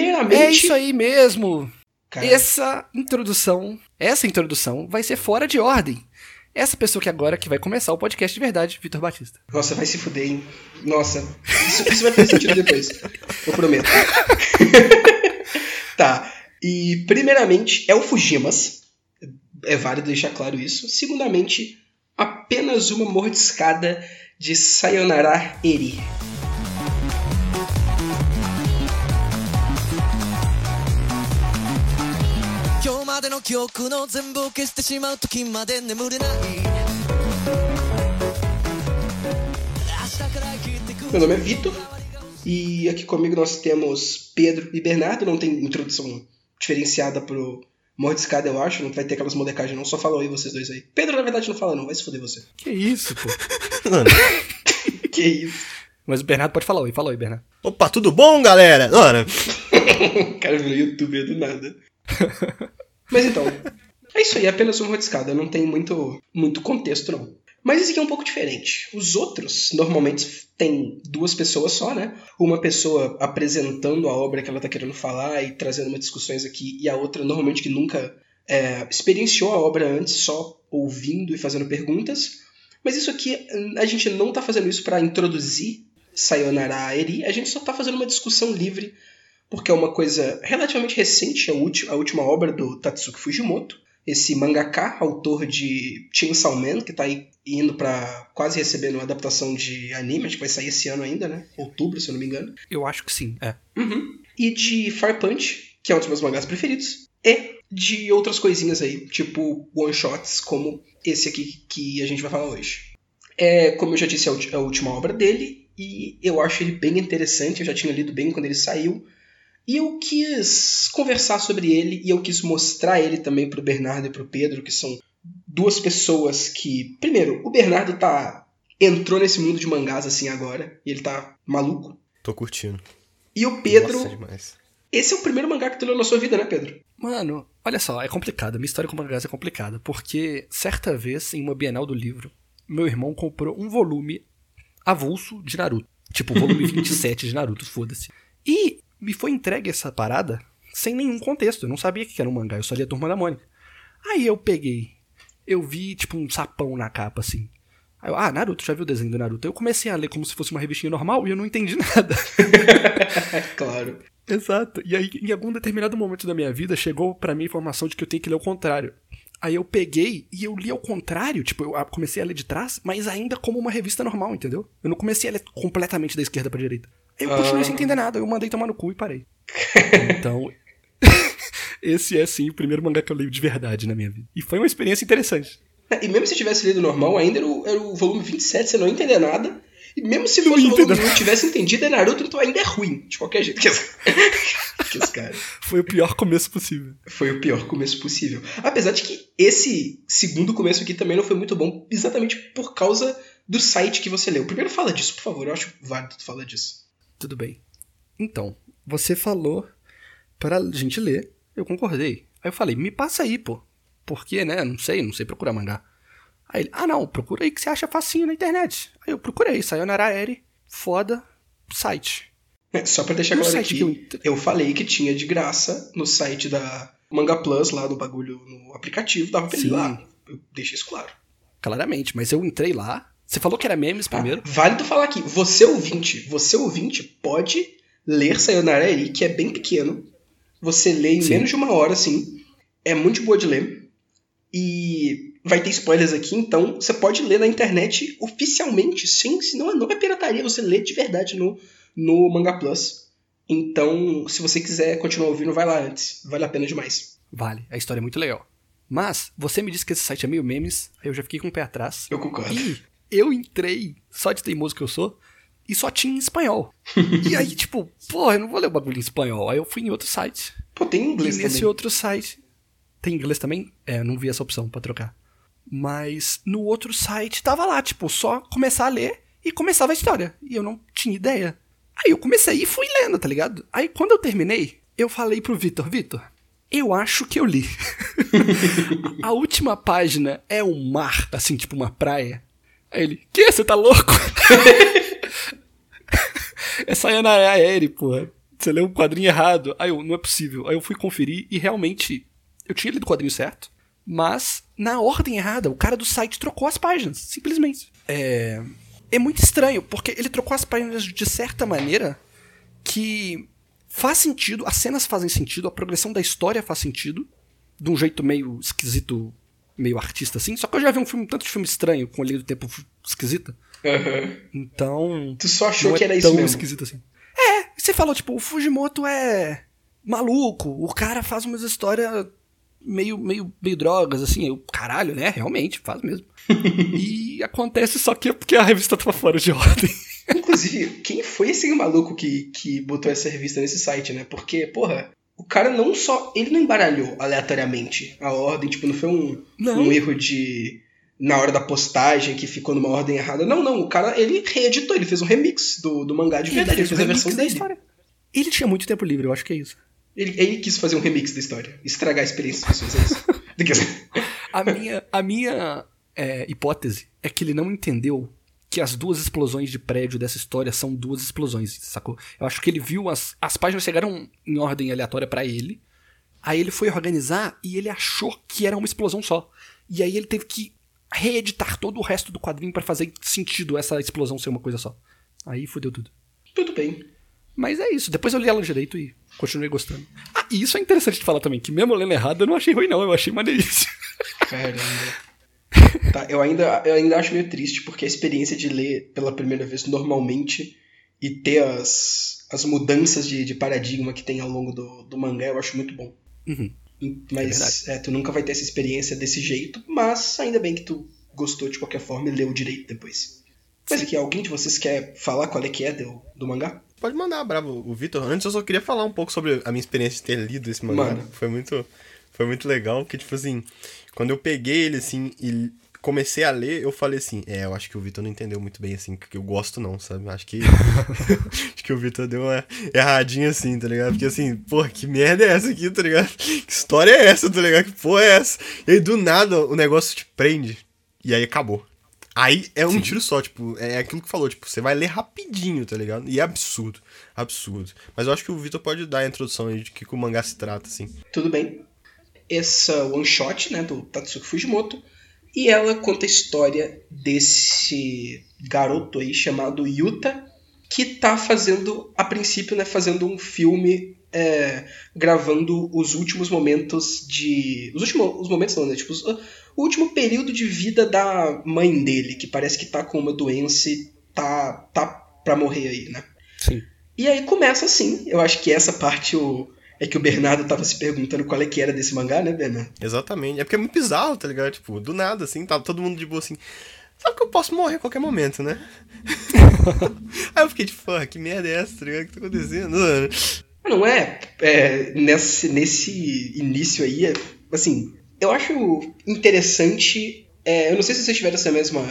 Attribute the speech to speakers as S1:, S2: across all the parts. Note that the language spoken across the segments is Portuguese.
S1: primeiramente.
S2: É isso aí mesmo.
S1: Cara,
S2: Essa introdução, essa introdução vai ser fora de ordem. Essa pessoa que agora que vai começar o podcast de verdade, Vitor Batista.
S1: Nossa, vai se fuder, hein? Nossa, isso, isso vai fazer sentido depois. Eu prometo. tá. E, primeiramente, é o Fujimas. É válido deixar claro isso. Segundamente, apenas uma mordiscada de Sayonara Eri.
S3: の記憶の全部を消してしまう時まで眠れない明日から生きてく
S1: Meu nome é Vitor. E aqui comigo nós temos Pedro e Bernardo. Não tem introdução diferenciada pro mordiscada, eu acho. Não vai ter aquelas molecagens, não. Só fala aí vocês dois aí. Pedro, na verdade, não fala, não. Vai se fuder você.
S2: Que isso, pô.
S4: Mano.
S1: Que isso.
S2: Mas o Bernardo pode falar oi, fala oi, Bernardo.
S4: Opa, tudo bom, galera? Mano,
S1: O cara virou youtuber do nada. Mas então, é isso aí, é apenas uma mordiscada, não tem muito, muito contexto não. Mas esse aqui é um pouco diferente. Os outros, normalmente, tem duas pessoas só, né? Uma pessoa apresentando a obra que ela tá querendo falar e trazendo umas discussões aqui, e a outra, normalmente, que nunca é, experienciou a obra antes, só ouvindo e fazendo perguntas. Mas isso aqui, a gente não tá fazendo isso para introduzir Sayonara Eri, a gente só tá fazendo uma discussão livre porque é uma coisa relativamente recente, a, última obra do Tatsuki Fujimoto, esse mangaka, autor de Chainsaw Man, que tá aí indo pra quase recebendo uma adaptação de anime, acho que vai sair esse ano ainda, né? Outubro, se eu não me engano.
S2: Eu acho que sim, é.
S1: Uhum. E de Fire Punch, que é um dos meus mangás preferidos, e de outras coisinhas aí, tipo one-shots, como esse aqui que a gente vai falar hoje. É, como eu já disse, é ulti- a última obra dele, e eu acho ele bem interessante, eu já tinha lido bem quando ele saiu, e eu quis conversar sobre ele, e eu quis mostrar ele também pro Bernardo e pro Pedro, que são duas pessoas que... Primeiro, o Bernardo tá... entrou nesse mundo de mangás assim agora, e ele tá maluco.
S4: tô curtindo.
S1: E o Pedro...
S4: Nossa, demais.
S1: Esse é o primeiro mangá que tu leu na sua vida, né, Pedro?
S2: Mano, olha só, é complicado. Minha história com mangás é complicada. Porque certa vez, em uma Bienal do Livro, meu irmão comprou um volume avulso de Naruto. Tipo, o volume 27 de Naruto, foda-se. E me foi entregue essa parada sem nenhum contexto. Eu não sabia que era um mangá, eu só lia a Turma da Mônica. Aí eu peguei, eu vi, tipo, um sapão na capa, assim. Aí eu, ah, Naruto, já viu o desenho do Naruto? Eu comecei a ler como se fosse uma revistinha normal e eu não entendi nada.
S1: Claro.
S2: Exato. E aí, em algum determinado momento da minha vida, chegou pra mim a informação de que eu tenho que ler o contrário. Aí eu peguei e eu li ao contrário, tipo, eu comecei a ler de trás, mas ainda como uma revista normal, entendeu? Eu não comecei a ler completamente da esquerda pra direita. Eu continuei
S1: Ah.
S2: sem entender nada, eu mandei tomar no cu e parei. Então, esse é sim o primeiro mangá que eu leio de verdade na minha vida. E foi uma experiência interessante.
S1: E mesmo se tivesse lido normal, ainda era o, era o volume 27, você não ia entender nada. E mesmo se
S2: Não
S1: fosse o volume 1 tivesse entendido, é Naruto, então ainda é ruim. De qualquer jeito. Que os, que os caras.
S2: Foi o pior começo possível.
S1: Foi o pior começo possível. Apesar de que esse segundo começo aqui também não foi muito bom, exatamente por causa do site que você leu. Primeiro fala disso, por favor. Eu acho válido tu falar disso.
S2: Tudo bem. Então, você falou pra gente ler, eu concordei. Aí eu falei, me passa aí, pô. Porque, né? Não sei, não sei procurar mangá. Aí ele, ah não, procura aí que você acha facinho na internet. Aí eu procurei, Sayonara Eri, foda, site.
S1: É, só pra deixar
S2: No
S1: claro aqui,
S2: eu
S1: eu falei que tinha de graça no site da Manga Plus, lá no bagulho, no aplicativo, dava pra ele ir lá. Eu deixei isso claro.
S2: Claramente, mas eu entrei lá. Você falou que era memes primeiro.
S1: Válido falar aqui, você ouvinte, você ouvinte pode ler Sayonara Eri, que é bem pequeno. Você lê em
S2: Sim.
S1: menos de uma hora, assim. É muito boa de ler. E vai ter spoilers aqui, então você pode ler na internet oficialmente, sem, se não, não é pirataria, você lê de verdade no, no Manga Plus. Então, se você quiser continuar ouvindo, vai lá antes. Vale a pena demais.
S2: Vale, a história é muito legal. Mas, você me disse que esse site é meio memes, aí eu já fiquei com o pé atrás.
S1: Eu concordo.
S2: E eu entrei, só de teimoso que eu sou, e só tinha em espanhol. e aí, tipo, porra, eu não vou ler o bagulho em espanhol. Aí eu fui em outro site.
S1: Pô, tem
S2: E
S1: inglês
S2: nesse
S1: também.
S2: outro site. Tem inglês também? É, eu não vi essa opção pra trocar. Mas no outro site tava lá, tipo, só começar a ler e começava a história. E eu não tinha ideia. Aí eu comecei e fui lendo, tá ligado? Aí quando eu terminei, eu falei pro Vitor, Vitor, eu acho que eu li. a última página é um mar, assim, tipo uma praia. Aí ele, que? Você tá louco? é Sayonara Eri, porra. você leu um quadrinho errado. Aí eu, não é possível. Aí eu fui conferir e realmente eu tinha lido o quadrinho certo, mas na ordem errada. O cara do site trocou as páginas, simplesmente. É, é muito estranho, porque ele trocou as páginas de certa maneira que faz sentido, as cenas fazem sentido, a progressão da história faz sentido, de um jeito meio esquisito, meio artista assim. Só que eu já vi um filme, tanto de filme estranho, com a linha do tempo esquisita.
S1: Aham.
S2: Então.
S1: Tu só achou que
S2: é
S1: era isso mesmo.
S2: esquisito assim. É, você falou, tipo, o Fujimoto é maluco, o cara faz umas histórias meio, meio, meio drogas, assim. Eu, caralho, né? Realmente, faz mesmo. e acontece só que é porque a revista tava fora de ordem.
S1: Inclusive, quem foi esse maluco que, que botou essa revista nesse site, né? Porque, porra, o cara não só. Ele não embaralhou aleatoriamente a ordem, tipo, não foi um,
S2: Não.
S1: um erro de. Na hora da postagem que ficou numa ordem errada. Não, não. O cara, ele reeditou, ele fez um remix do, do mangá de verdade. Ele fez a
S2: remix
S1: versão
S2: da
S1: dele.
S2: história. Ele tinha muito tempo livre, eu acho que é isso.
S1: Ele, ele quis fazer um remix da história. Estragar a experiência das pessoas, é isso.
S2: A minha, a minha é, hipótese é que ele não entendeu que as duas explosões de prédio dessa história são duas explosões, sacou? Eu acho que ele viu as, as páginas chegaram em ordem aleatória pra ele. Aí ele foi organizar e ele achou que era uma explosão só. E aí ele teve que reeditar todo o resto do quadrinho pra fazer sentido essa explosão ser uma coisa só. Aí fudeu tudo.
S1: Tudo bem.
S2: Mas é isso. Depois eu li ela direito e continuei gostando. Ah, e isso é interessante de falar também, que mesmo lendo errado eu não achei ruim não, eu achei maneiríssimo.
S1: Caramba. Tá, eu ainda, eu ainda acho meio triste, porque a experiência de ler pela primeira vez normalmente e ter as, as mudanças de, de paradigma que tem ao longo do, do mangá, eu acho muito bom.
S2: Uhum.
S1: Mas é, tu nunca vai ter essa experiência desse jeito, mas ainda bem que tu gostou de qualquer forma e leu direito depois. Mas aqui, alguém de vocês quer falar qual é que é do, do mangá?
S4: Pode mandar, bravo, o Vitor. Antes eu só queria falar um pouco sobre a minha experiência de ter lido esse mangá.
S1: Manda.
S4: Foi muito, foi muito legal, porque, tipo assim, quando eu peguei ele, assim, e comecei a ler, eu falei assim, é, eu acho que o Vitor não entendeu muito bem, assim, que eu gosto não, sabe? Acho que, acho que o Vitor deu uma erradinha, assim, tá ligado? Porque, assim, porra, que merda é essa aqui, tá ligado? Que história é essa, tá ligado? Que porra é essa? E aí, do nada, o negócio te prende, e aí acabou. Aí é um tiro só, tipo, é aquilo que falou, tipo, você vai ler rapidinho, tá ligado? E é absurdo, absurdo. Mas eu acho que o Vitor pode dar a introdução aí de que, que o mangá se trata, assim.
S1: Tudo bem. Essa one shot, né, do Tatsuki Fujimoto, e ela conta a história desse garoto aí chamado Yuta, que tá fazendo, a princípio, né, fazendo um filme é, gravando os últimos momentos de. Os últimos os momentos não, né? Tipo, os- o último período de vida da mãe dele, que parece que tá com uma doença e tá, tá pra morrer aí, né?
S2: Sim.
S1: E aí começa assim. Eu acho que essa parte o, é que o Bernardo tava se perguntando qual é que era desse mangá, né, Bernardo?
S4: Exatamente. É porque é muito bizarro, tá ligado? Tipo, do nada, assim, tava todo mundo de boa assim. Sabe que eu posso morrer a qualquer momento, né? Aí eu fiquei tipo, porra, que merda é essa, tá ligado? O que tá acontecendo?
S1: Não é, é nesse, nesse início aí, é, assim, eu acho interessante. é, eu não sei se vocês tiveram essa mesma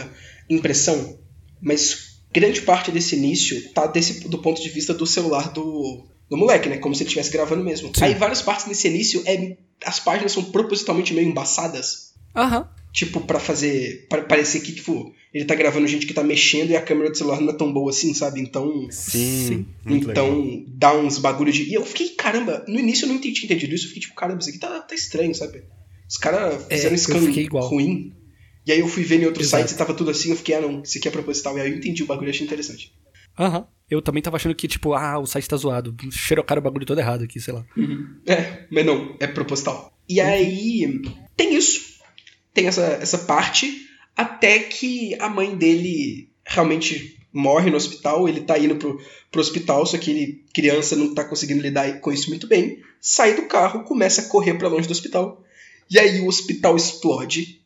S1: impressão, mas grande parte desse início tá desse, do ponto de vista do celular do, do moleque, né? Como se ele estivesse gravando mesmo.
S2: Sim.
S1: Aí várias partes desse início, é, as páginas são propositalmente meio embaçadas.
S2: Aham.
S1: Tipo, pra fazer. para parecer que, tipo, ele tá gravando gente que tá mexendo e a câmera do celular não é tão boa assim, sabe? Então.
S4: Sim,
S2: Sim.
S4: muito legal.
S1: então, dá uns bagulho de. E eu fiquei, caramba, no início eu não entendi, entendido isso, eu fiquei tipo, caramba, isso aqui tá, tá estranho, sabe? Os caras
S2: É,
S1: fizeram
S2: eu
S1: um scan ruim. E aí eu fui ver em outros
S2: Exato.
S1: sites e tava tudo assim, eu fiquei, ah não, isso aqui é proposital. E aí eu entendi o bagulho e achei interessante.
S2: Aham. Eu também tava achando que, tipo, ah, o site tá zoado. Xerocaram o bagulho todo errado aqui, sei lá.
S1: É, mas não, é proposital. E aí, tem isso. Tem essa, essa parte, até que a mãe dele realmente morre no hospital. Ele tá indo pro, pro hospital, só que ele, criança, não tá conseguindo lidar com isso muito bem. Sai do carro, começa a correr pra longe do hospital. E aí o hospital explode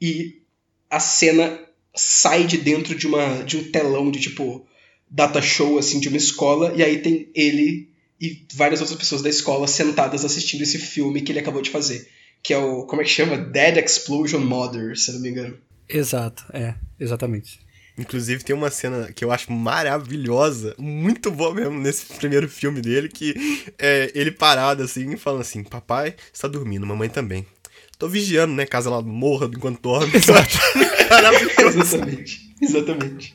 S1: e a cena sai de dentro de, uma, de um telão de tipo data show assim de uma escola e aí tem ele e várias outras pessoas da escola sentadas assistindo esse filme que ele acabou de fazer. Que é o. Como é que chama? Dead Explosion Mother, se eu não me engano.
S2: Exato, é, exatamente.
S4: Inclusive tem uma cena que eu acho maravilhosa, muito boa mesmo nesse primeiro filme dele, que é ele parado assim, falando assim, papai está dormindo, mamãe também. Tô vigiando, né, caso ela morra enquanto dorme. Exato. Maravilhoso.
S1: Exatamente. Exatamente.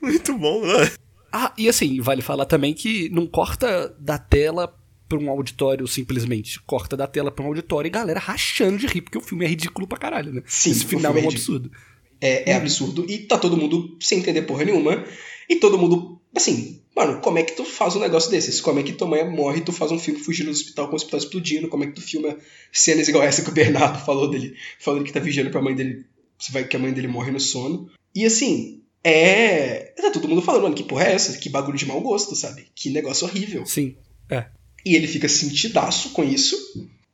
S4: Muito bom, né?
S2: Ah, e assim, vale falar também que não corta da tela pra um auditório simplesmente. Corta da tela pra um auditório e galera rachando de rir, porque o filme é ridículo pra caralho, né?
S1: Sim,
S2: Esse
S1: o
S2: final é
S1: é
S2: um absurdo.
S1: É, é absurdo. E tá todo mundo sem entender porra nenhuma. E todo mundo, assim, mano, como é que tu faz um negócio desses? Como é que tua mãe morre e tu faz um filme fugindo do hospital com o hospital explodindo? Como é que tu filma cenas igual essa que o Bernardo falou dele, falando que tá vigiando pra mãe dele, se vai que a mãe dele morre no sono. E assim, é. Tá todo mundo falando, mano, que porra é essa? Que bagulho de mau gosto, sabe? Que negócio horrível.
S2: Sim. É.
S1: E ele fica sentidaço com isso.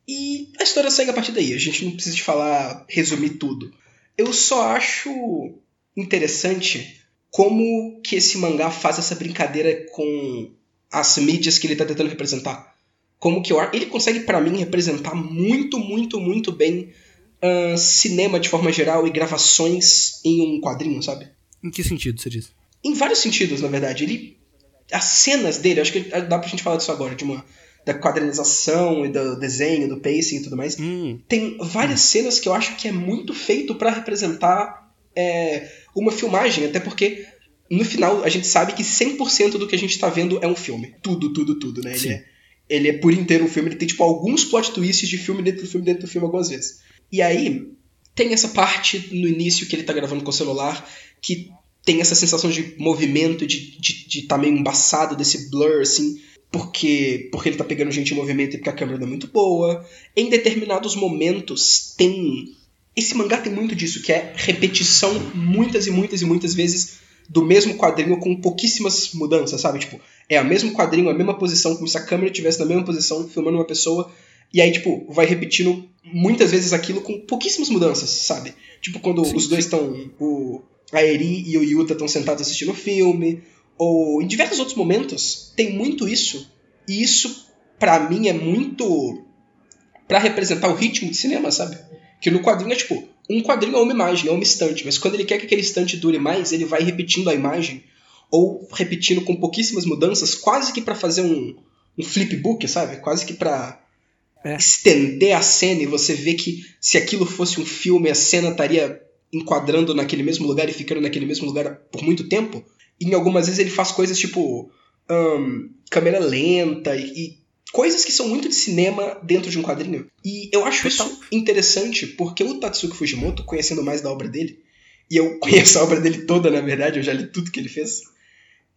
S1: E a história segue a partir daí. A gente não precisa de falar, resumir tudo. Eu só acho interessante como que esse mangá faz essa brincadeira com as mídias que ele tá tentando representar. Como que eu, ele consegue, pra mim, representar muito, muito, muito bem ah, cinema de forma geral e gravações em um quadrinho, sabe?
S2: Em que sentido você diz?
S1: Em vários sentidos, na verdade. Ele. As cenas dele, acho que dá pra gente falar disso agora, de uma. Da quadrinização e do desenho, do pacing e tudo mais.
S2: Hum,
S1: Tem várias cenas que eu acho que é muito feito pra representar é, uma filmagem, até porque no final a gente sabe que 100% do que a gente tá vendo é um filme. Tudo, tudo, tudo, né? Ele é, ele é por inteiro um filme, ele tem tipo alguns plot twists de filme dentro do filme, dentro do filme algumas vezes. E aí, tem essa parte no início que ele tá gravando com o celular que tem essa sensação de movimento, de, de, de tá meio embaçado desse blur, assim, porque, porque ele tá pegando gente em movimento e porque a câmera não é muito boa. Em determinados momentos tem. Esse mangá tem muito disso, que é repetição muitas e muitas e muitas vezes do mesmo quadrinho com pouquíssimas mudanças, sabe? Tipo, é o mesmo quadrinho, a mesma posição, como se a câmera estivesse na mesma posição, filmando uma pessoa, e aí, tipo, vai repetindo muitas vezes aquilo com pouquíssimas mudanças, sabe? Tipo, quando
S2: Sim,
S1: os dois estão. O a Eri e o Yuta estão sentados assistindo o filme, ou em diversos outros momentos, tem muito isso. E isso, pra mim, é muito pra representar o ritmo de cinema, sabe? Que no quadrinho é tipo, um quadrinho é uma imagem, é uma estante, mas quando ele quer que aquele estante dure mais, ele vai repetindo a imagem, ou repetindo com pouquíssimas mudanças, quase que pra fazer um, um flipbook, sabe? Quase que pra
S2: É.
S1: estender a cena e você vê que se aquilo fosse um filme, a cena estaria enquadrando naquele mesmo lugar e ficando naquele mesmo lugar por muito tempo. E em algumas vezes ele faz coisas tipo ahn, câmera lenta e, e coisas que são muito de cinema dentro de um quadrinho. E eu acho isso interessante porque o Tatsuki Fujimoto, conhecendo mais da obra dele, e eu conheço a obra dele toda, na verdade, eu já li tudo que ele fez,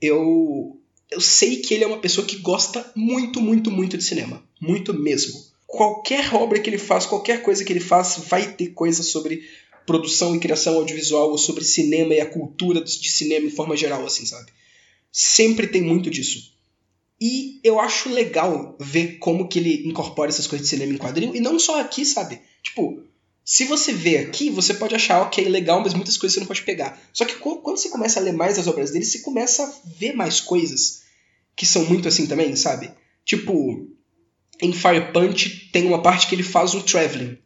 S1: eu, eu sei que ele é uma pessoa que gosta muito, muito, muito de cinema. Muito mesmo. Qualquer obra que ele faz, qualquer coisa que ele faz, vai ter coisa sobre produção e criação audiovisual, ou sobre cinema e a cultura de cinema em forma geral, assim, sabe? Sempre tem muito disso. E eu acho legal ver como que ele incorpora essas coisas de cinema em quadrinho, e não só aqui, sabe? Tipo, se você vê aqui, você pode achar, ok, legal, mas muitas coisas você não pode pegar. Só que qu- quando você começa a ler mais as obras dele, você começa a ver mais coisas que são muito assim também, sabe? Tipo, em Fire Punch tem uma parte que ele faz um traveling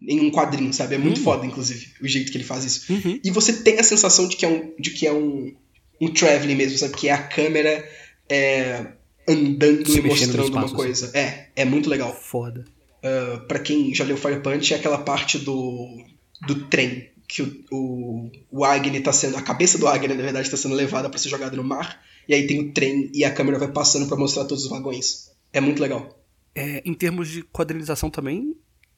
S1: em um quadrinho, sabe? É muito
S2: Hum.
S1: foda, inclusive, o jeito que ele faz isso.
S2: Uhum.
S1: E você tem a sensação de que é um, de que é um, um traveling mesmo, sabe? Que é a câmera é, andando
S2: Se
S1: e mostrando uma
S2: assim.
S1: coisa. É, é muito legal.
S2: Foda.
S1: Uh, pra quem já leu Fire Punch, é aquela parte do, do trem. Que o, o, o Agni tá sendo. A cabeça do Agni, na verdade, tá sendo levada pra ser jogada no mar. E aí tem o trem e a câmera vai passando pra mostrar todos os vagões. É muito legal.
S2: É, em termos de quadrinização também,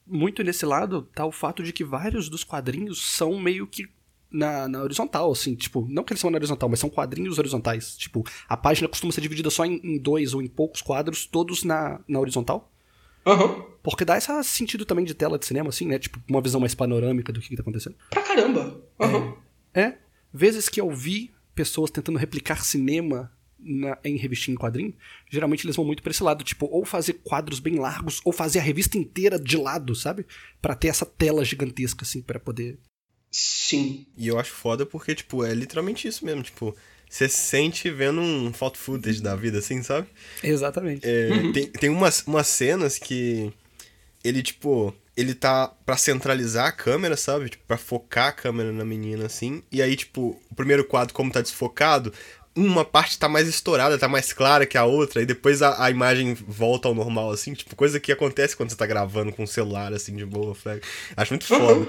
S2: muito nesse lado tá o fato de que vários dos quadrinhos são meio que na, na horizontal, assim, tipo, não que eles são na horizontal, mas são quadrinhos horizontais. Tipo, a página costuma ser dividida só em, em dois ou em poucos quadros, todos na, na horizontal.
S1: Aham.
S2: Porque dá esse sentido também de tela de cinema, assim, né? Tipo, uma visão mais panorâmica do que, que tá acontecendo.
S1: Pra caramba. Aham.
S2: É, vezes que eu vi pessoas tentando replicar cinema na- em revistinha em quadrinho, geralmente eles vão muito pra esse lado, tipo, ou fazer quadros bem largos, ou fazer a revista inteira de lado, sabe? Pra ter essa tela gigantesca, assim, pra poder.
S1: Sim.
S4: E eu acho foda porque, tipo, é literalmente isso mesmo. Tipo, você se sente vendo um foto footage da vida, assim, sabe?
S2: Exatamente.
S4: É, Tem, tem umas, umas cenas que ele, tipo, ele tá pra centralizar a câmera, sabe? Tipo, pra focar a câmera na menina, assim. E aí, tipo, o primeiro quadro, como tá desfocado, uma parte tá mais estourada, tá mais clara que a outra, e depois a, a imagem volta ao normal, assim. Tipo, coisa que acontece quando você tá gravando com o celular, assim, de boa. Flag. Acho muito foda.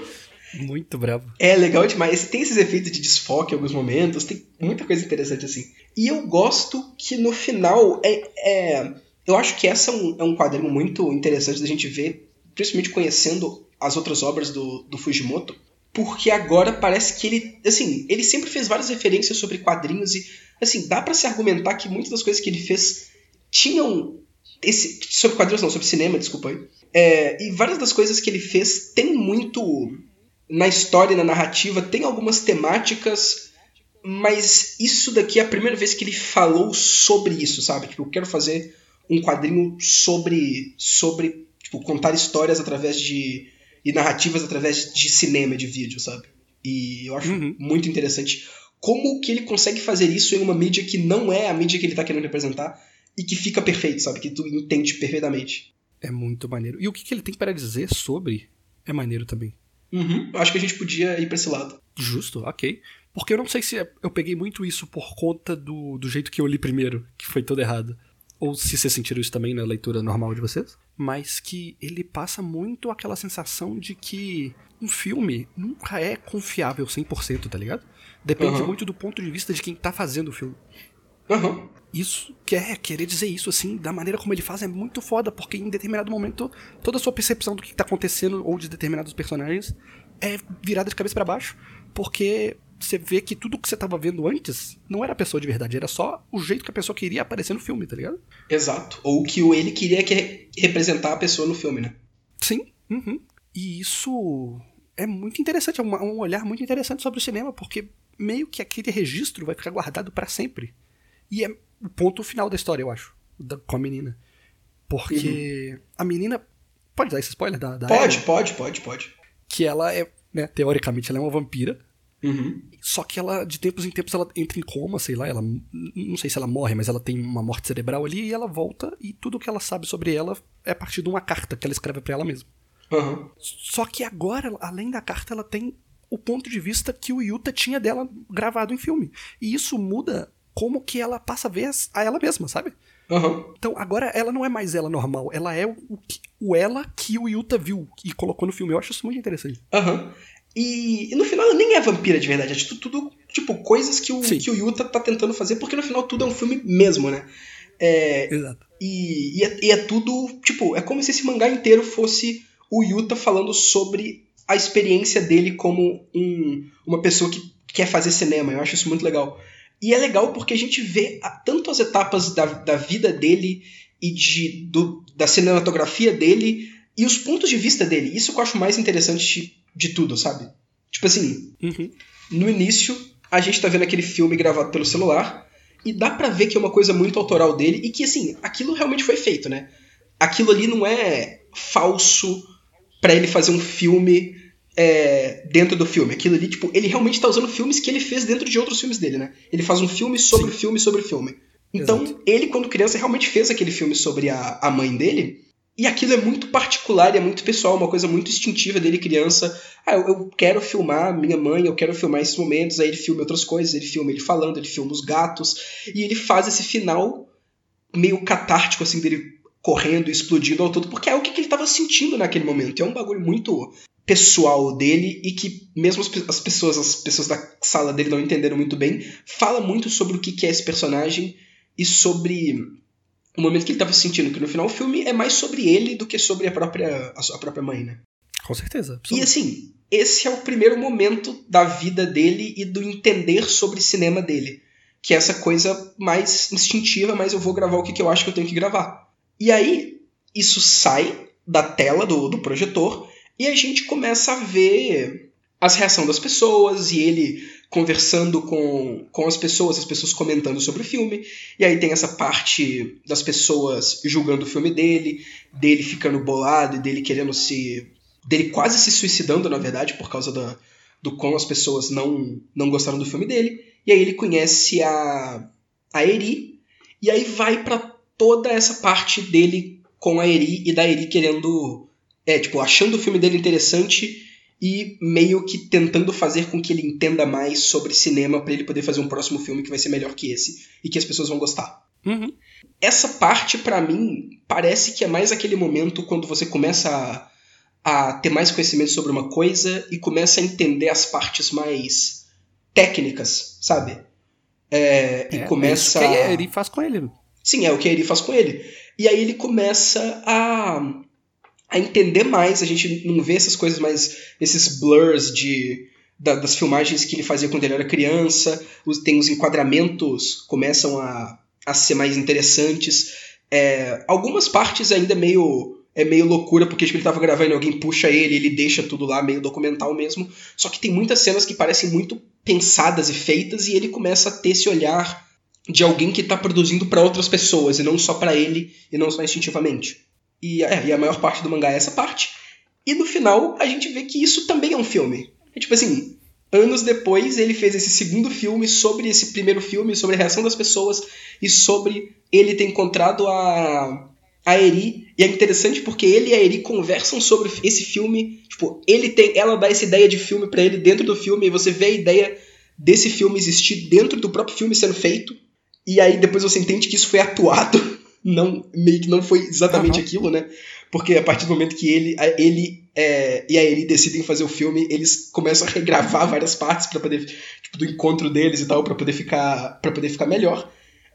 S2: Muito bravo.
S1: É legal demais. Tem esses efeitos de desfoque em alguns momentos, tem muita coisa interessante assim. E eu gosto que no final é. é eu acho que essa é um, é um quadrinho muito interessante da gente ver, principalmente conhecendo as outras obras do, do Fujimoto, porque agora parece que ele, assim, ele sempre fez várias referências sobre quadrinhos e, assim, dá para se argumentar que muitas das coisas que ele fez tinham esse sobre quadrinhos não, sobre cinema, desculpa aí. É, e várias das coisas que ele fez tem muito na história, na narrativa, tem algumas temáticas, mas isso daqui é a primeira vez que ele falou sobre isso, sabe? Tipo, eu quero fazer um quadrinho sobre sobre tipo, contar histórias através de e narrativas através de cinema, de vídeo, sabe? E eu acho
S2: Uhum.
S1: muito interessante como que ele consegue fazer isso em uma mídia que não é a mídia que ele tá querendo representar e que fica perfeito, sabe? Que tu entende perfeitamente.
S2: É muito maneiro. E o que, que ele tem para dizer sobre é maneiro também.
S1: Uhum. Eu acho que a gente podia ir pra esse lado.
S2: Justo, ok. Porque eu não sei se eu peguei muito isso por conta do, do jeito que eu li primeiro, que foi todo errado. Ou se vocês sentiram isso também na leitura normal de vocês. Mas que ele passa muito aquela sensação de que um filme nunca é confiável 100%, tá ligado? Depende
S1: Aham.
S2: muito do ponto de vista de quem tá fazendo o filme.
S1: Aham.
S2: Isso quer querer dizer isso assim, da maneira como ele faz é muito foda, porque em determinado momento toda a sua percepção do que tá acontecendo ou de determinados personagens é virada de cabeça pra baixo, porque você vê que tudo que você tava vendo antes não era a pessoa de verdade, era só o jeito que a pessoa queria aparecer no filme, tá ligado?
S1: Exato. Ou que ele queria que re- representar a pessoa no filme, né?
S2: Sim. uhum. E isso é muito interessante, é um, olhar muito interessante sobre o cinema, porque meio que aquele registro vai ficar guardado pra sempre. E é o ponto final da história, eu acho, da- com a menina. Porque a menina. Pode dar esse spoiler da, da
S1: Pode,
S2: Ellie?
S1: pode, pode, pode.
S2: Que ela é, né, teoricamente, ela é uma vampira.
S1: Uhum.
S2: Só que ela, de tempos em tempos, ela entra em coma, sei lá, ela. Não sei se ela morre, mas ela tem uma morte cerebral ali e ela volta e tudo que ela sabe sobre ela é a partir de uma carta que ela escreve pra ela mesma.
S1: Aham.
S2: Só que agora, além da carta, ela tem o ponto de vista que o Yuta tinha dela gravado em filme. E isso muda como que ela passa a ver a ela mesma, sabe?
S1: Aham.
S2: Então agora ela não é mais ela normal, ela é o, o ela que o Yuta viu e colocou no filme. Eu acho isso muito interessante.
S1: Aham. E, e no final ela nem é vampira de verdade. É tudo, tudo, tipo, coisas que o,
S2: Sim.
S1: que o Yuta tá tentando fazer, porque no final tudo é um filme mesmo, né? É,
S2: Exato.
S1: e, e, é, e é tudo, tipo, é como se esse mangá inteiro fosse o Yuta falando sobre a experiência dele como um, uma pessoa que quer fazer cinema. Eu acho isso muito legal. E é legal porque a gente vê a- tanto as etapas da, da vida dele e de, do, da cinematografia dele e os pontos de vista dele. Isso que eu acho mais interessante de, tudo, sabe? Tipo assim,
S2: Uhum.
S1: no início, a gente tá vendo aquele filme gravado pelo celular e dá pra ver que é uma coisa muito autoral dele e que, assim, aquilo realmente foi feito, né? Aquilo ali não é falso pra ele fazer um filme é, dentro do filme. Aquilo ali, tipo, ele realmente tá usando filmes que ele fez dentro de outros filmes dele, né? Ele faz um filme sobre filme sobre filme. Então,
S2: Exato.
S1: ele, quando criança, realmente fez aquele filme sobre a, a mãe dele. E aquilo é muito particular e é muito pessoal, uma coisa muito instintiva dele, criança. Ah, eu, eu quero filmar minha mãe, eu quero filmar esses momentos. Aí ele filma outras coisas, ele filma ele falando, ele filma os gatos. E ele faz esse final meio catártico, assim, dele correndo explodindo ao todo, porque é o que, que ele tava sentindo naquele momento. É um bagulho muito pessoal dele e que mesmo as, pe- as pessoas as pessoas da sala dele não entenderam muito bem fala muito sobre o que é esse personagem e sobre o momento que ele tava sentindo que no final o filme é mais sobre ele do que sobre a própria a sua própria mãe né
S2: Com certeza.
S1: e
S2: absoluto.
S1: assim esse é o primeiro momento da vida dele e do entender sobre cinema dele que é essa coisa mais instintiva mas eu vou gravar o que, que eu acho que eu tenho que gravar e aí isso sai da tela do, do projetor e a gente começa a ver as reações das pessoas e ele conversando com, com as pessoas, as pessoas comentando sobre o filme. E aí tem essa parte das pessoas julgando o filme dele, dele ficando bolado e dele querendo se. dele quase se suicidando, na verdade, por causa da, do como as pessoas não, não gostaram do filme dele. E aí ele conhece a, a Eri, e aí vai pra toda essa parte dele com a Eri e da Eri querendo. É, tipo, achando o filme dele interessante e meio que tentando fazer com que ele entenda mais sobre cinema pra ele poder fazer um próximo filme que vai ser melhor que esse e que as pessoas vão gostar.
S2: Uhum.
S1: Essa parte, pra mim, parece que é mais aquele momento quando você começa a, a ter mais conhecimento sobre uma coisa e começa a entender as partes mais técnicas, sabe? É, e
S2: É,
S1: começa.
S2: É isso que
S1: a-
S2: a Eri faz com ele.
S1: Sim, é o que ele faz com ele. E aí ele começa a, a entender mais, a gente não vê essas coisas mais, esses blurs de, da- das filmagens que ele fazia quando ele era criança, os, tem os enquadramentos começam a, a ser mais interessantes. É, algumas partes ainda meio é meio loucura, porque tipo, ele tava gravando alguém puxa ele, ele deixa tudo lá, meio documental mesmo. Só que tem muitas cenas que parecem muito pensadas e feitas, e ele começa a ter esse olhar de alguém que tá produzindo pra outras pessoas, e não só pra ele, e não só instintivamente. E, é, e a maior parte do mangá é essa parte. E no final, a gente vê que isso também é um filme. É tipo assim, anos depois, ele fez esse segundo filme sobre esse primeiro filme, sobre a reação das pessoas, e sobre ele ter encontrado a, a Eri. E é interessante porque ele e a Eri conversam sobre esse filme. Tipo, ele tem, ela dá essa ideia de filme pra ele dentro do filme, e você vê a ideia desse filme existir dentro do próprio filme sendo feito. E aí depois você entende que isso foi atuado, não meio que não foi exatamente
S2: Aham.
S1: aquilo, né? Porque a partir do momento que ele, a- ele é, e a Eri decidem fazer o filme, eles começam a regravar várias partes para poder tipo, do encontro deles e tal, para poder ficar para poder ficar melhor.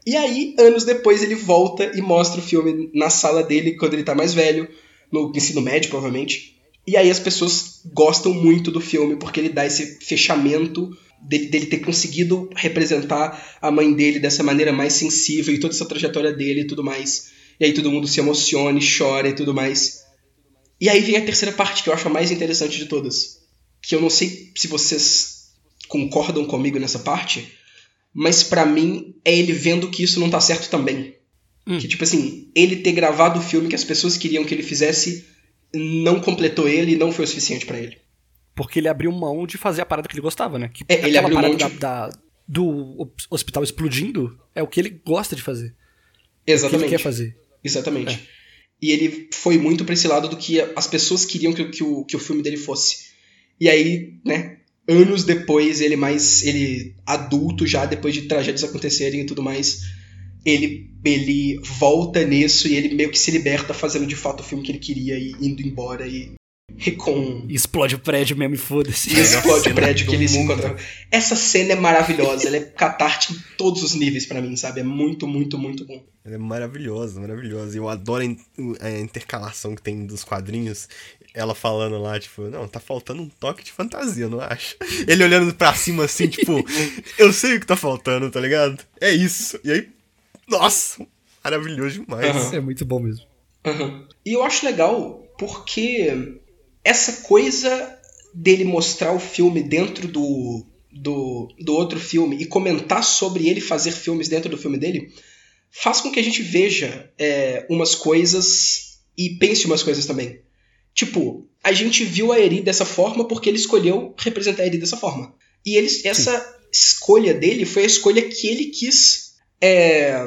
S1: E aí, anos depois, ele volta e mostra o filme na sala dele quando ele tá mais velho, no ensino médio, provavelmente. E aí as pessoas gostam muito do filme porque ele dá esse fechamento dele, dele ter conseguido representar a mãe dele dessa maneira mais sensível e toda essa trajetória dele e tudo mais. E aí todo mundo se emociona e chora e tudo mais. E aí vem a terceira parte, que eu acho a mais interessante de todas. Que eu não sei se vocês concordam comigo nessa parte, mas pra mim é ele vendo que isso não tá certo também.
S2: Hum.
S1: Que tipo assim, ele ter gravado o filme que as pessoas queriam que ele fizesse não completou ele e não foi o suficiente pra ele.
S2: Porque ele abriu mão de fazer a parada que ele gostava, né? Que
S1: É, ele abriu
S2: parada
S1: mão
S2: da,
S1: de-
S2: da- do hos- hospital explodindo é o que ele gosta de fazer. O que
S1: Exatamente.
S2: ele quer fazer.
S1: Exatamente.
S2: É.
S1: E ele foi muito pra esse lado do que as pessoas queriam que, o- que, o, que o filme dele fosse. E aí, né, anos depois, ele mais. ele adulto já, depois de tragédias acontecerem e tudo mais, ele, ele volta nisso e ele meio que se liberta fazendo de fato o filme que ele queria e indo embora e. e com.
S2: Explode o prédio mesmo e foda-se.
S1: Explode o prédio que ele se
S4: mundo.
S1: encontra. Essa cena é maravilhosa, ela é catártica em todos os níveis pra mim, sabe? É muito, muito, muito bom.
S4: Ela é maravilhosa, maravilhosa. E eu adoro a in- a intercalação que tem dos quadrinhos. Ela falando lá, tipo, não, tá faltando um toque de fantasia, eu não acho? Ele olhando pra cima assim, tipo, eu sei o que tá faltando, tá ligado? É isso. E aí, nossa, maravilhoso demais.
S1: Aham.
S2: É muito bom mesmo.
S1: Aham. E eu acho legal porque essa coisa dele mostrar o filme dentro do, do, do outro filme e comentar sobre ele fazer filmes dentro do filme dele faz com que a gente veja é, umas coisas e pense umas coisas também. Tipo, a gente viu a Eri dessa forma porque ele escolheu representar a Eri dessa forma. E eles, essa escolha dele foi a escolha que ele quis é,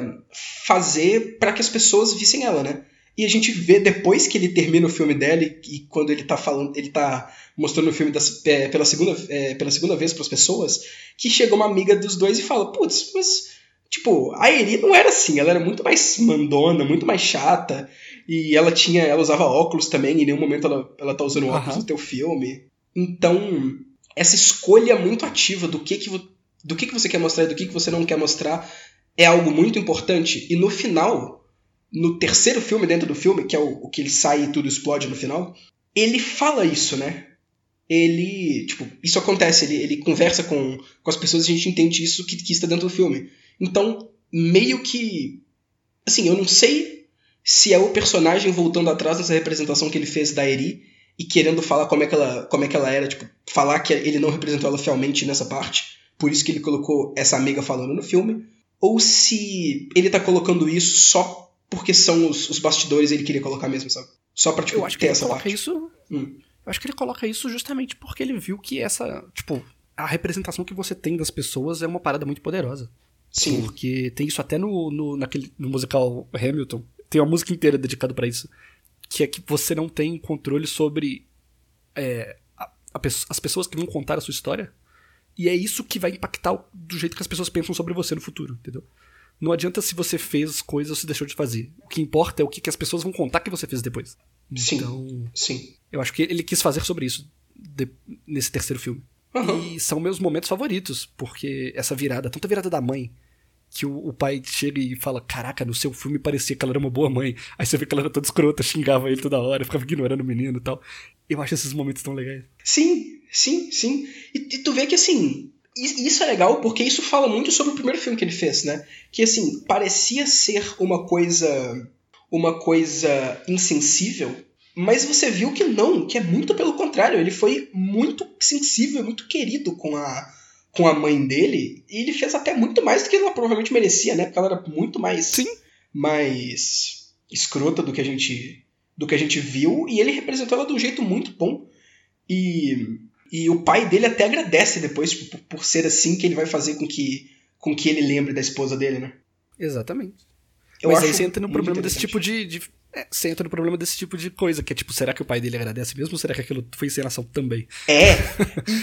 S1: fazer para que as pessoas vissem ela, né? E a gente vê depois que ele termina o filme dela e, e quando ele tá falando, ele tá mostrando o filme das- é, pela, segunda, é, pela segunda vez para as pessoas, que chega uma amiga dos dois e fala: "Putz, mas tipo, a Eri não era assim, ela era muito mais mandona, muito mais chata, e ela tinha, ela usava óculos também, em nenhum momento ela, ela tá usando óculos
S2: Aham.
S1: no teu filme". Então, essa escolha muito ativa do que que do que que você quer mostrar e do que que você não quer mostrar é algo muito importante e no final no terceiro filme dentro do filme, que é o, o que ele sai e tudo explode no final, ele fala isso, né? Ele, tipo, isso acontece, ele, ele conversa com, com as pessoas e a gente entende isso que, que está dentro do filme. Então, meio que. Assim, eu não sei se é o personagem voltando atrás nessa representação que ele fez da Eri e querendo falar como é que ela, como é que ela era, tipo, falar que ele não representou ela fielmente nessa parte, por isso que ele colocou essa amiga falando no filme, ou se ele tá colocando isso só porque são os, os bastidores ele queria colocar mesmo, sabe? Só pra, tipo,
S2: Eu acho que
S1: ter
S2: ele
S1: essa
S2: coloca
S1: parte.
S2: isso.
S1: Hum.
S2: Eu acho que ele coloca isso justamente porque ele viu que essa, tipo, a representação que você tem das pessoas é uma parada muito poderosa.
S1: Sim.
S2: Porque tem isso até no, no, naquele, no musical Hamilton. Tem uma música inteira dedicada pra isso. Que é que você não tem controle sobre é, a- a as pessoas que vão contar a sua história. E é isso que vai impactar do jeito que as pessoas pensam sobre você no futuro, entendeu? Não adianta se você fez coisas ou se deixou de fazer. O que importa é o que, que as pessoas vão contar que você fez depois.
S1: Sim.
S2: Então,
S1: Sim.
S2: eu acho que ele quis fazer sobre isso de- nesse terceiro filme.
S1: Aham.
S2: E são meus momentos favoritos, porque essa virada, tanto a virada da mãe, que o, o pai chega e fala: Caraca, no seu filme parecia que ela era uma boa mãe. Aí você vê que ela era toda escrota, xingava ele toda hora, ficava ignorando o menino e tal. Eu acho esses momentos tão legais.
S1: Sim, sim, sim. E, e tu vê que assim. I- Isso é legal porque isso fala muito sobre o primeiro filme que ele fez, né? Que assim, parecia ser uma coisa. Uma coisa insensível, mas você viu que não, que é muito pelo contrário. Ele foi muito sensível, muito querido com a, com a mãe dele. E ele fez até muito mais do que ela provavelmente merecia, né? Porque ela era muito mais.
S2: Sim.
S1: Mais escrota do que a gente. Do que a gente viu. E ele representou ela de um jeito muito bom. E, e o pai dele até agradece depois tipo, por, ser assim que ele vai fazer com que, com que ele lembre da esposa dele, né?
S2: Exatamente.
S1: Eu
S2: Mas
S1: acho
S2: aí você entra no problema desse tipo de. de é, você entra no problema desse tipo de coisa, que é tipo, será que o pai dele agradece mesmo ou será que aquilo foi encenação também?
S1: É,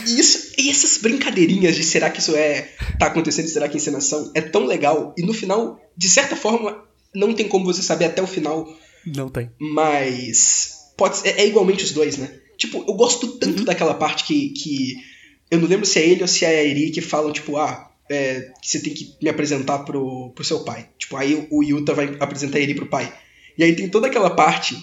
S1: e, isso, e essas brincadeirinhas de será que isso é tá acontecendo, será que é encenação, é tão legal. E no final, de certa forma, não tem como você saber até o final,
S2: Não tem.
S1: mas pode é, é igualmente os dois, né? Tipo, eu gosto tanto daquela parte que, que eu não lembro se é ele ou se é a Eri que falam, tipo, ah, é, que você tem que me apresentar pro, pro seu pai. Tipo, aí o Yuta vai apresentar a Eri pro pai. E aí tem toda aquela parte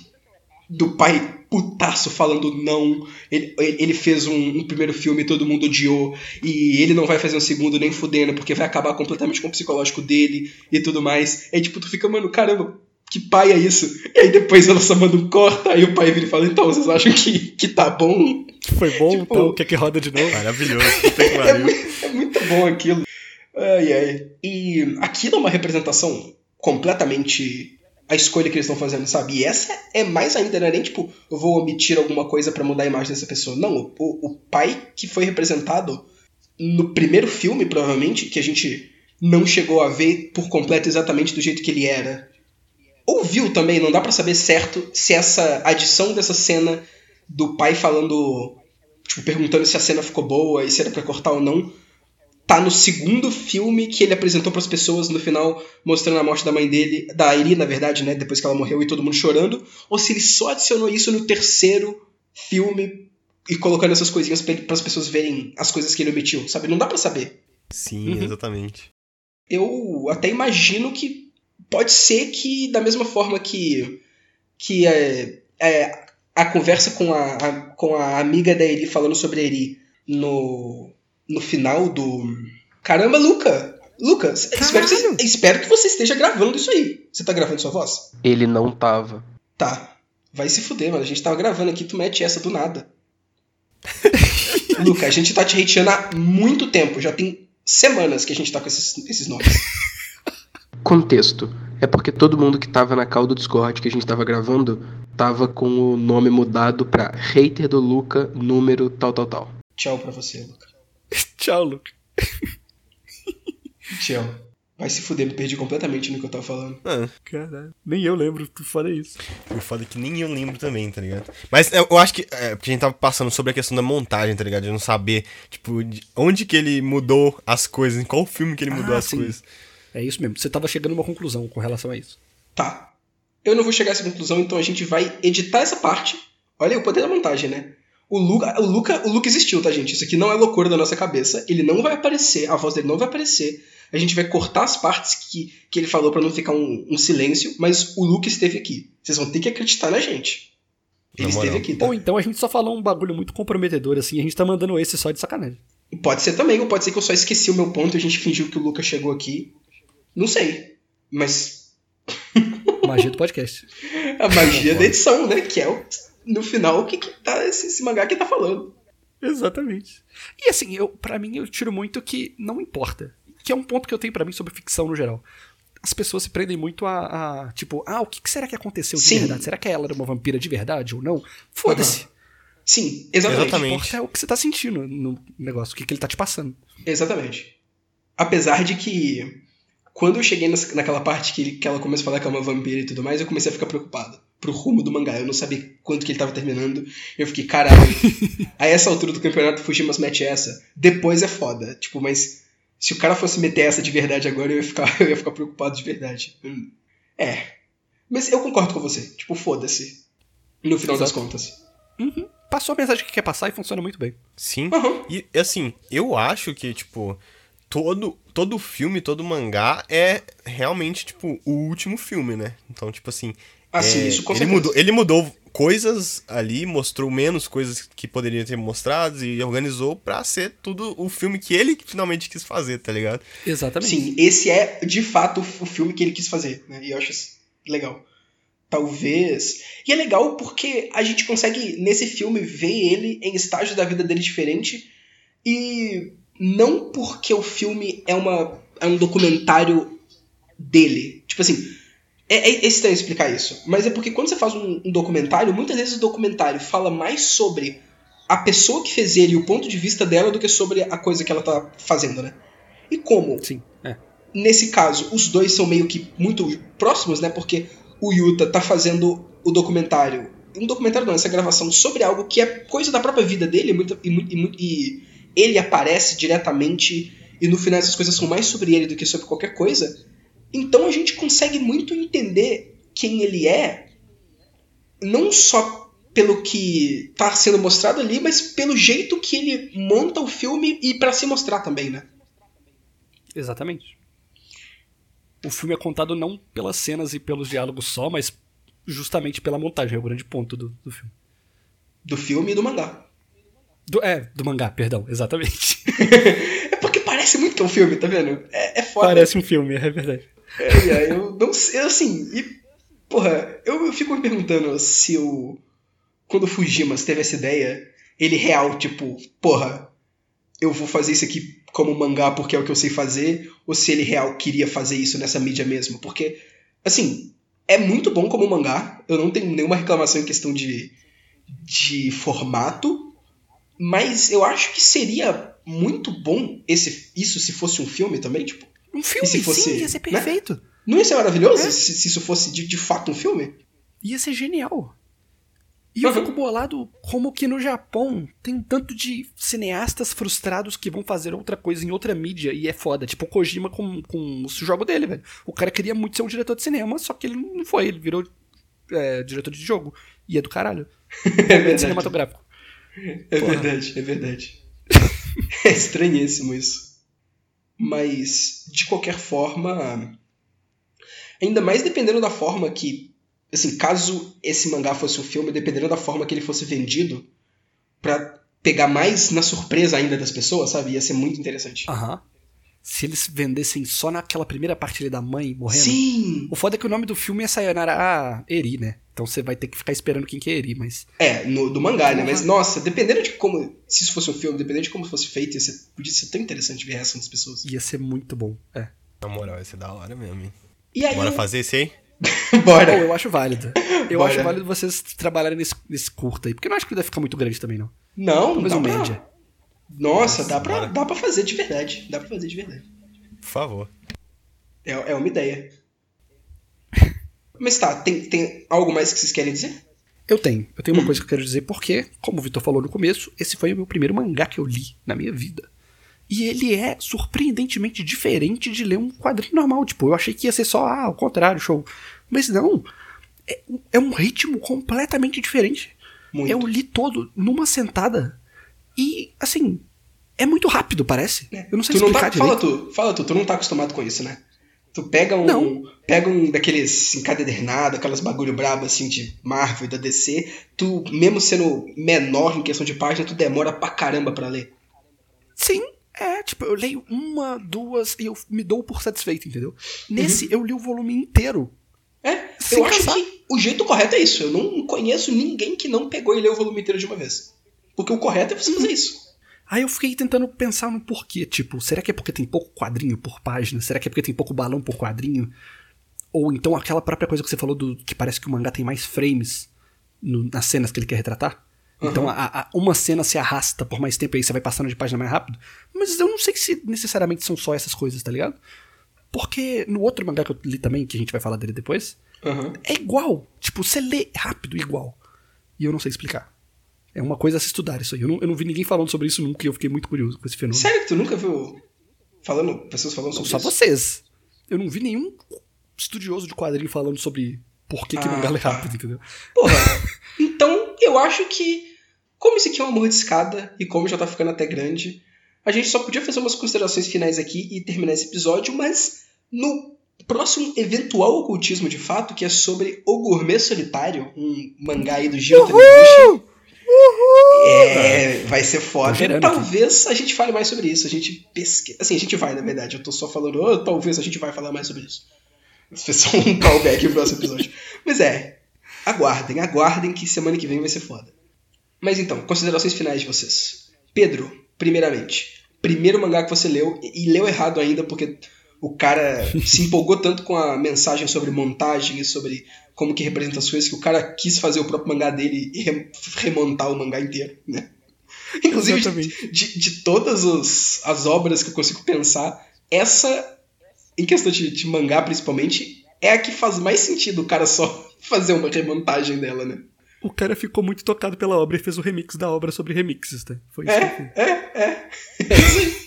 S1: do pai putaço falando não. Ele, ele fez um, um primeiro filme e todo mundo odiou. E ele não vai fazer um segundo nem fudendo, porque vai acabar completamente com o psicológico dele e tudo mais. Aí tipo, tu fica, mano, caramba, que pai é isso? E aí depois ela só manda um corta, aí o pai vira e fala, então, vocês acham que, que tá bom?
S2: Foi bom,
S1: Tipo-
S2: então quer que roda de novo?
S4: Maravilhoso.
S1: É, muito, é muito bom aquilo. Ai, ai. E aquilo é uma representação completamente a escolha que eles estão fazendo, sabe? E essa é mais ainda, não é nem tipo, eu vou omitir alguma coisa pra mudar a imagem dessa pessoa. Não, o, o pai que foi representado no primeiro filme, provavelmente, que a gente não chegou a ver por completo exatamente do jeito que ele era. Ouviu também, não dá pra saber certo se essa adição dessa cena do pai falando, tipo, perguntando se a cena ficou boa e se era pra cortar ou não, tá no segundo filme que ele apresentou pras pessoas no final, mostrando a morte da mãe dele, da Iri, na verdade, né, depois que ela morreu e todo mundo chorando, ou se ele só adicionou isso no terceiro filme e colocando essas coisinhas para as pessoas verem as coisas que ele omitiu, sabe? Não dá pra saber.
S4: Sim,
S2: Uhum.
S4: exatamente.
S1: Eu até imagino que pode ser que da mesma forma que que é, é, a conversa com a, a- com a amiga da Eri falando sobre a Eri no no final do caramba Luca! Lucas espero que, você, espero que você esteja gravando isso aí. Você tá gravando sua voz?
S5: Ele não tava.
S1: tá. Vai se fuder mano. A gente tava gravando aqui tu mete essa do nada. Luca a gente tá te hateando há muito tempo. Já tem semanas que a gente tá com esses, esses nomes
S5: Contexto. É porque todo mundo que tava na call do Discord que a gente tava gravando tava com o nome mudado pra hater do Luca, número tal, tal, tal.
S1: tchau pra você Luca
S2: Tchau, Luke.
S1: Tchau. Vai se fuder, me perdi completamente no que eu tava falando.
S4: Ah,
S2: Caralho. Nem eu lembro, tu fala isso.
S4: o foda é que nem eu lembro também, tá ligado? Mas eu, eu acho que. É, porque a gente tava passando sobre a questão da montagem, tá ligado? De não saber, tipo, de onde que ele mudou as coisas, em qual filme que ele mudou
S2: Ah,
S4: as
S2: sim.
S4: coisas.
S2: É isso mesmo. Você tava chegando a uma conclusão com relação a isso.
S1: Tá. Eu não vou chegar a essa conclusão, então a gente vai editar essa parte. Olha aí o poder da montagem, né? O Luca, o Luca, o Luca existiu, tá, gente? Isso aqui não é loucura da nossa cabeça. Ele não vai aparecer, a voz dele não vai aparecer. A gente vai cortar as partes que, que ele falou pra não ficar um, um silêncio, mas o Luca esteve aqui. Vocês vão ter que acreditar na gente. Ele
S4: moral.
S1: esteve aqui, tá?
S2: Ou então a gente só falou um bagulho muito comprometedor assim, a gente tá mandando esse só de sacanagem.
S1: Pode ser também, ou pode ser que eu só esqueci o meu ponto e a gente fingiu que o Luca chegou aqui. Não sei. Mas
S2: Magia do podcast.
S1: a magia da edição, né? Que é o, no final o que, que tá esse, esse mangá que tá falando.
S2: Exatamente. E assim, eu, para mim, eu tiro muito que não importa. Que é um ponto que eu tenho pra mim sobre ficção no geral. As pessoas se prendem muito a, a, tipo, ah, o que, que será que aconteceu de
S1: Sim.
S2: verdade? Será que ela era uma vampira de verdade ou não? Foda-se.
S1: Sim, exatamente.
S2: O que
S4: Exatamente.
S2: importa é o que você tá sentindo no negócio, o que, que ele tá te passando.
S1: Exatamente. Apesar de que quando eu cheguei naquela parte que, ele- que ela começa a falar que é uma vampira e tudo mais, eu comecei a ficar preocupado. Pro rumo do mangá. Eu não sabia quanto que ele tava terminando. Eu fiquei, caralho. a essa altura do campeonato, Fujimas mete essa. Depois é foda. Tipo, mas se o cara fosse meter essa de verdade agora, eu ia ficar, eu ia ficar preocupado de verdade. Hum. É. Mas eu concordo com você. Tipo, foda-se. No final das
S2: Exato.
S1: contas.
S2: Uhum. Passou a mensagem que quer passar e funciona muito bem.
S4: Sim.
S1: Aham.
S4: E assim, eu acho que, tipo, todo, todo filme, todo mangá é realmente, tipo, o último filme, né? Então, tipo assim.
S1: Assim,
S4: é,
S1: isso com
S4: ele mudou, ele mudou coisas ali, mostrou menos coisas que poderiam ter mostrado e organizou pra ser tudo o filme que ele finalmente quis fazer, tá ligado?
S2: Exatamente.
S1: Sim, esse é de fato o filme que ele quis fazer, né? E eu acho isso legal. Talvez. E é legal porque a gente consegue, nesse filme, ver ele em estágios da vida dele diferente. E não porque o filme é, uma, é um documentário dele. Tipo assim, é, é estranho explicar isso. Mas é porque quando você faz um, um documentário, muitas vezes o documentário fala mais sobre a pessoa que fez ele e o ponto de vista dela do que sobre a coisa que ela tá fazendo, né? E como
S2: Sim, é.
S1: nesse caso, os dois são meio que muito próximos, né? Porque o Yuta tá fazendo o documentário. Um documentário não, essa gravação sobre algo que é coisa da própria vida dele e, muito- e muito- e ele aparece diretamente e no final essas coisas são mais sobre ele do que sobre qualquer coisa. Então a gente consegue muito entender quem ele é, não só pelo que tá sendo mostrado ali, mas pelo jeito que ele monta o filme e pra se mostrar também, né?
S2: Exatamente. O filme é contado não pelas cenas e pelos diálogos só, mas justamente pela montagem, é o grande ponto do, do filme.
S1: Do filme e do mangá.
S2: Do- é, do mangá, perdão, exatamente.
S1: É porque parece muito um filme, tá vendo? É, é foda.
S2: Parece um filme, é verdade.
S1: É, é, eu não sei, assim, e, porra, eu, eu fico me perguntando se o. Quando o Fujimas teve essa ideia, ele real, tipo, porra, eu vou fazer isso aqui como mangá porque é o que eu sei fazer, ou se ele real queria fazer isso nessa mídia mesmo. Porque, assim, é muito bom como mangá, eu não tenho nenhuma reclamação em questão de, de formato, mas eu acho que seria muito bom esse, isso se fosse um filme também, tipo.
S2: Um filme,
S1: se fosse,
S2: sim, ia ser
S1: né?
S2: perfeito.
S1: Não ia ser maravilhoso se, se isso fosse de, de fato um filme?
S2: Ia ser genial. E eu
S1: Uhum.
S2: fico bolado como que no Japão tem um tanto de cineastas frustrados que vão fazer outra coisa em outra mídia e é foda. Tipo o Kojima com, com o jogo dele, velho. O cara queria muito ser um diretor de cinema, só que ele não foi. Ele virou é, diretor de jogo. E é do caralho.
S1: É
S2: É cinematográfico.
S1: É
S2: Porra.
S1: verdade, é verdade. é estranhíssimo isso. Mas, de qualquer forma. Ainda mais dependendo da forma que. Assim, caso esse mangá fosse um filme, dependendo da forma que ele fosse vendido, pra pegar mais na surpresa ainda das pessoas, sabe? Ia ser muito interessante.
S2: Aham. Se eles vendessem só naquela primeira parte ali da mãe morrendo.
S1: Sim!
S2: O foda é que o nome do filme é Sayonara Eri, né? Então você vai ter que ficar esperando quem que Eri, mas.
S1: É, no, do mangá, né? Mas, nossa, dependendo de como. Se isso fosse um filme, dependendo de como fosse feito, ia ser, podia ser tão interessante ver a reação das pessoas.
S2: Ia ser muito bom. É.
S4: Na moral, esse é da hora mesmo, hein?
S1: E aí.
S4: Bora fazer esse aí?
S2: Pô,
S1: Bora!
S2: eu acho válido. Eu
S1: Bora.
S2: acho válido vocês trabalharem nesse, nesse curto aí. Porque eu não acho que ele deve ficar muito grande também, não.
S1: Não,
S2: Talvez
S1: dá
S2: um
S1: pra...
S2: média.
S1: Nossa, dá pra,
S4: bora.
S1: dá pra fazer de verdade. Dá pra fazer de verdade.
S4: Por favor.
S1: É, é uma ideia. Mas tá, tem, tem algo mais que vocês querem dizer?
S2: Eu tenho. Eu tenho uma coisa que eu quero dizer porque, como o Vitor falou no começo, esse foi o meu primeiro mangá que eu li na minha vida. E ele é surpreendentemente diferente de ler um quadrinho normal. Tipo, eu achei que ia ser só, ah, ao contrário, show. Mas não. É, um- é um ritmo completamente diferente.
S1: Muito.
S2: Eu li todo numa sentada. E, assim, é muito rápido, parece. Eu não sei
S1: tu não
S2: explicar
S1: tá, fala tu, fala tu, tu não tá acostumado com isso, né? Tu pega um,
S2: Não.
S1: pega um daqueles encadernado, aquelas bagulho brabo assim de Marvel da DC, tu mesmo sendo menor em questão de página, tu demora pra caramba pra ler.
S2: Sim, é, tipo, eu leio uma, duas e eu me dou por satisfeito, entendeu? Nesse, eu li o volume inteiro.
S1: É, eu acho
S2: cansar.
S1: que o jeito correto é isso. Eu não conheço ninguém que não pegou e leu o volume inteiro de uma vez. Porque o correto é você
S2: Uhum.
S1: fazer isso.
S2: Aí eu fiquei tentando pensar no porquê, tipo, será que é porque tem pouco quadrinho por página? Será que é porque tem pouco balão por quadrinho? Ou então aquela própria coisa que você falou do que parece que o mangá tem mais frames no- nas cenas que ele quer retratar? Então a- a- uma cena se arrasta por mais tempo e aí você vai passando de página mais rápido. Mas eu não sei se necessariamente são só essas coisas, tá ligado? Porque no outro mangá que eu li também, que a gente vai falar dele depois,
S1: Aham.
S2: é igual. Tipo, você lê rápido igual. E eu não sei explicar. É uma coisa a se estudar isso aí. Eu não, eu não vi ninguém falando sobre isso nunca e eu fiquei muito curioso com esse fenômeno.
S1: Sério que tu nunca viu falando, pessoas falando
S2: Não,
S1: sobre
S2: só
S1: isso?
S2: vocês. Eu não vi nenhum estudioso de quadrinho falando sobre por que, que
S1: Ah,
S2: mangá lê
S1: tá.
S2: rápido, entendeu?
S1: Porra, então eu acho que, como isso aqui é um amor de escada, e como já tá ficando até grande, A gente só podia fazer umas considerações finais aqui e terminar esse episódio, mas no próximo eventual ocultismo de fato, que é sobre O Gourmet Solitário, um mangá aí do Gil Taniguchi. É, vai ser foda.
S2: Gerando
S1: talvez a gente fale mais sobre isso. A gente pesquisa. Assim, a gente vai, na verdade. Eu tô só falando, "Oh, talvez a gente vai falar mais sobre isso. Isso foi só um callback pro próximo episódio. Mas é, aguardem, aguardem que semana que vem vai ser foda. Mas então, considerações finais de vocês. Pedro, primeiramente. Primeiro mangá que você leu, e leu errado ainda, porque o cara se empolgou tanto com a mensagem sobre montagem e sobre como que representa as coisas que o cara quis fazer o próprio mangá dele e re- remontar o mangá inteiro, né? Inclusive,
S2: Exatamente.
S1: de, de todas os- as obras que eu consigo pensar, essa, em questão de, de mangá principalmente, é a que faz mais sentido o cara só fazer uma remontagem dela, né?
S2: O cara ficou muito tocado pela obra e fez o remix da obra sobre remixes, tá? Foi isso.
S1: É, é, é. É isso.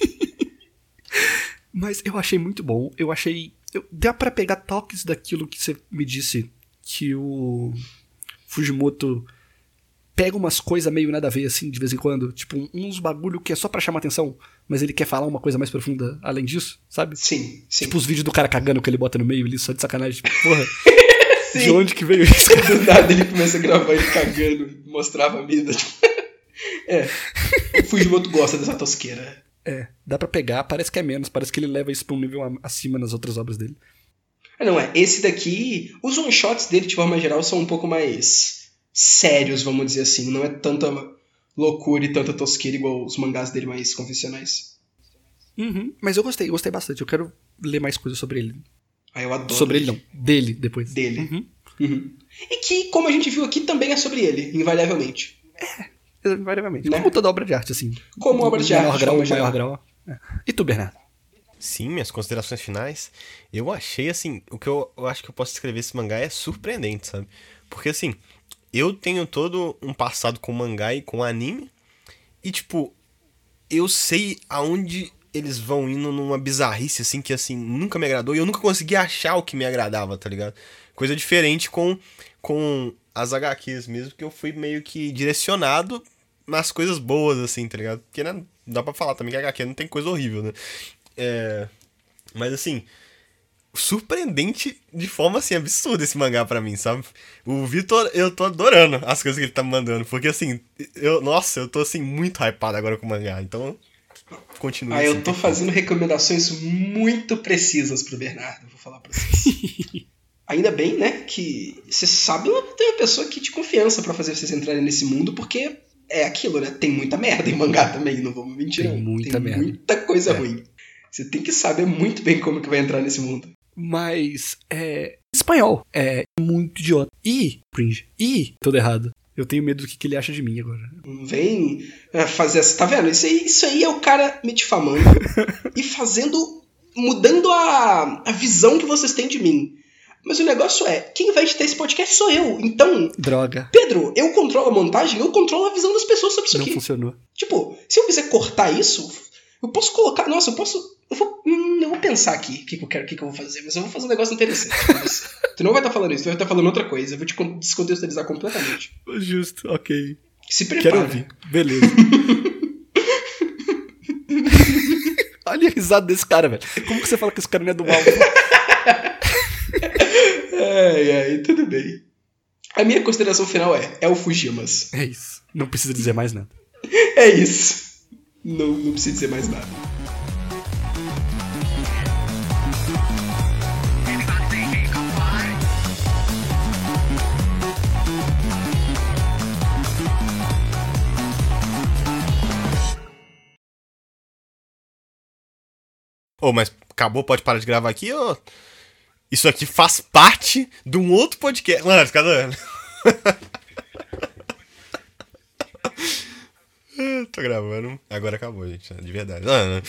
S2: Mas eu achei muito bom. Eu achei. Eu, dá pra pegar toques daquilo que você me disse que o Fujimoto pega umas coisas meio nada a ver, assim, de vez em quando. Tipo, uns bagulho que é só pra chamar atenção, mas ele quer falar uma coisa mais profunda além disso, sabe?
S1: Sim, sim.
S2: Tipo os vídeos do cara cagando que ele bota no meio ali, só de sacanagem. Tipo, porra, de
S1: Sim.
S2: onde que veio isso?
S1: Do nada ele começa a gravar ele cagando, mostrava a vida. Tipo... É. O Fujimoto gosta dessa tosqueira.
S2: É, dá pra pegar, parece que é menos, parece que ele leva isso pra um nível acima nas outras obras dele.
S1: Ah, não, é. Esse daqui. Os one-shots dele, de forma geral, são um pouco mais sérios, vamos dizer assim. Não é tanta loucura e tanta tosqueira igual os mangás dele mais convencionais.
S2: Uhum, mas eu gostei, gostei bastante. Eu quero ler mais coisas sobre ele.
S1: Ah, eu adoro.
S2: Sobre ele não, dele depois.
S1: Dele.
S2: Uhum.
S1: Uhum. E que, como a gente viu aqui, também é sobre ele, invariavelmente.
S2: Invariavelmente.
S1: Né?
S2: Como toda obra de arte, assim.
S1: Como obra de arte,
S2: grau, em
S1: forma
S2: maior grau. É. E tu, Bernardo?
S4: Sim, minhas considerações finais. Eu achei, assim, o que eu, eu acho que eu posso descrever esse mangá é surpreendente, sabe? Porque, assim, eu tenho todo um passado com mangá e com anime. E, tipo, eu sei aonde eles vão indo numa bizarrice, assim, que, assim, nunca me agradou. E eu nunca consegui achar o que me agradava, tá ligado? Coisa diferente com, com as HQs mesmo, que eu fui meio que direcionado nas coisas boas, assim, tá ligado? Porque, né, dá pra falar também que HQ não tem coisa horrível, né? É... Mas, assim, surpreendente de forma, assim, absurda esse mangá pra mim, sabe? O Vitor, eu tô adorando as coisas que ele tá me mandando, porque, assim, eu, nossa, eu tô, assim, muito hypado agora com o mangá, então, continue
S1: Ah, eu tô fazendo recomendações muito precisas pro Bernardo, vou falar pra vocês. Ainda bem, né, que você sabe tem uma pessoa que de confiança pra fazer vocês entrarem nesse mundo, porque é aquilo, né? Tem muita merda em mangá também, não vamos mentir,
S2: Tem
S1: não.
S2: muita
S1: tem
S2: merda.
S1: muita coisa
S2: É.
S1: ruim. Você tem que saber muito bem como que vai entrar nesse mundo.
S2: Mas, é. Espanhol. É muito idiota. E, cringe. E, tudo errado. Eu tenho medo do que, que ele acha de mim agora.
S1: Não vem é, fazer essa. Tá vendo? Isso aí, isso aí é o cara me difamando e fazendo. mudando a, a visão que vocês têm de mim. Mas o negócio é, quem vai editar esse podcast sou eu. Então,
S2: Droga.
S1: Pedro, eu controlo a montagem, eu controlo a visão das pessoas sobre isso
S2: Não
S1: aqui.
S2: funcionou.
S1: Tipo, se eu quiser cortar isso, eu posso colocar. Nossa, eu posso. Eu vou, hum, eu vou pensar aqui o que, que eu quero, o que, que eu vou fazer, mas eu vou fazer um negócio interessante. tu não vai estar falando isso, tu vai estar falando outra coisa. Eu vou te con- descontextualizar completamente.
S2: Justo, ok.
S1: Se prepara.
S2: Quero ouvir. Beleza. Olha a risada desse cara, velho. Como que você fala que esse cara não é do mal?
S1: Ai, ai, tudo bem. A minha consideração final é: é o Fujimas.
S2: É isso. Não precisa dizer mais nada.
S1: É isso. Não, não preciso dizer mais nada.
S4: Ô, mas acabou, pode parar de gravar aqui, ô? Isso aqui faz parte de um outro podcast. Mano, doendo. Ah, Tô gravando. Agora acabou, gente. De verdade. Ah,